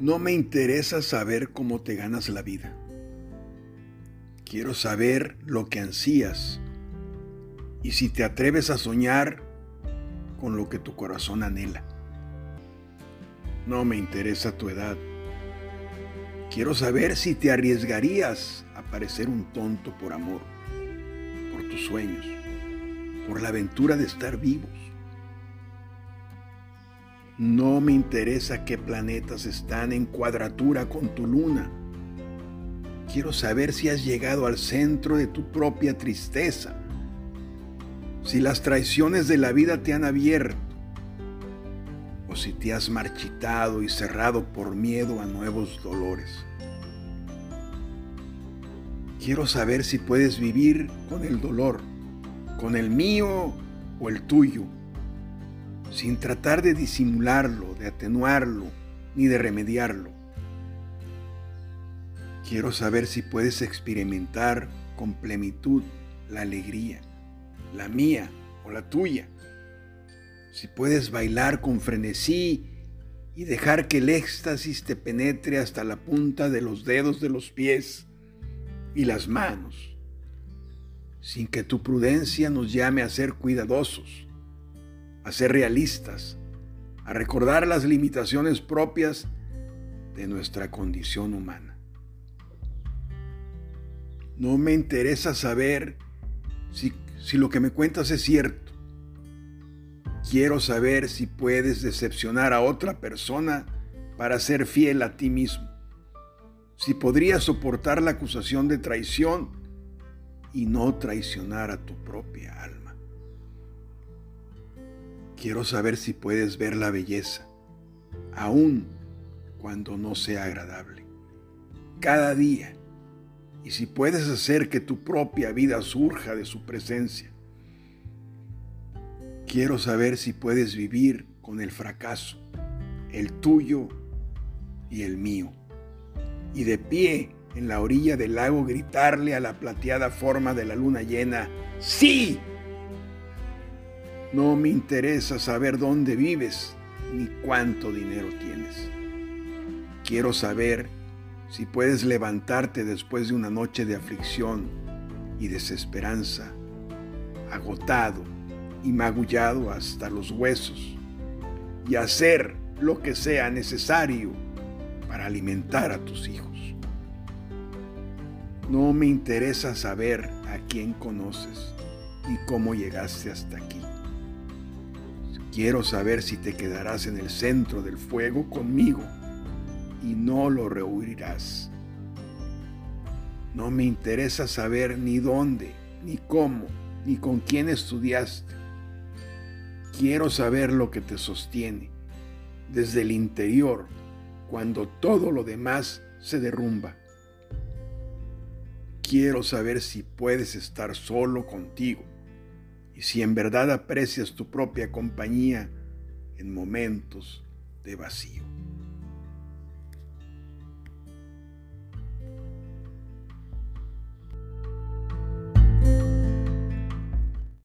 No me interesa saber cómo te ganas la vida. Quiero saber lo que ansías y si te atreves a soñar con lo que tu corazón anhela. No me interesa tu edad. Quiero saber si te arriesgarías a parecer un tonto por amor, por tus sueños, por la aventura de estar vivos. No me interesa qué planetas están en cuadratura con tu luna. Quiero saber si has llegado al centro de tu propia tristeza, si las traiciones de la vida te han abierto, o si te has marchitado y cerrado por miedo a nuevos dolores. Quiero saber si puedes vivir con el dolor, con el mío o el tuyo sin tratar de disimularlo, de atenuarlo, ni de remediarlo. Quiero saber si puedes experimentar con plenitud la alegría, la mía o la tuya. Si puedes bailar con frenesí y dejar que el éxtasis te penetre hasta la punta de los dedos de los pies y las manos, sin que tu prudencia nos llame a ser cuidadosos a ser realistas, a recordar las limitaciones propias de nuestra condición humana. No me interesa saber si, si, lo que me cuentas es cierto. Quiero saber si puedes decepcionar a otra persona para ser fiel a ti mismo. Si podrías soportar la acusación de traición y no traicionar a tu propia alma. Quiero saber si puedes ver la belleza, aun cuando no sea agradable, cada día, y si puedes hacer que tu propia vida surja de su presencia. Quiero saber si puedes vivir con el fracaso, el tuyo y el mío, y de pie en la orilla del lago gritarle a la plateada forma de la luna llena, ¡Sí! No me interesa saber dónde vives ni cuánto dinero tienes. Quiero saber si puedes levantarte después de una noche de aflicción y desesperanza, agotado y magullado hasta los huesos, y hacer lo que sea necesario para alimentar a tus hijos. No me interesa saber a quién conoces y cómo llegaste hasta aquí. Quiero saber si te quedarás en el centro del fuego conmigo y no lo rehuirás. No me interesa saber ni dónde, ni cómo, ni con quién estudiaste. Quiero saber lo que te sostiene desde el interior cuando todo lo demás se derrumba. Quiero saber si puedes estar solo contigo y si en verdad aprecias tu propia compañía en momentos de vacío.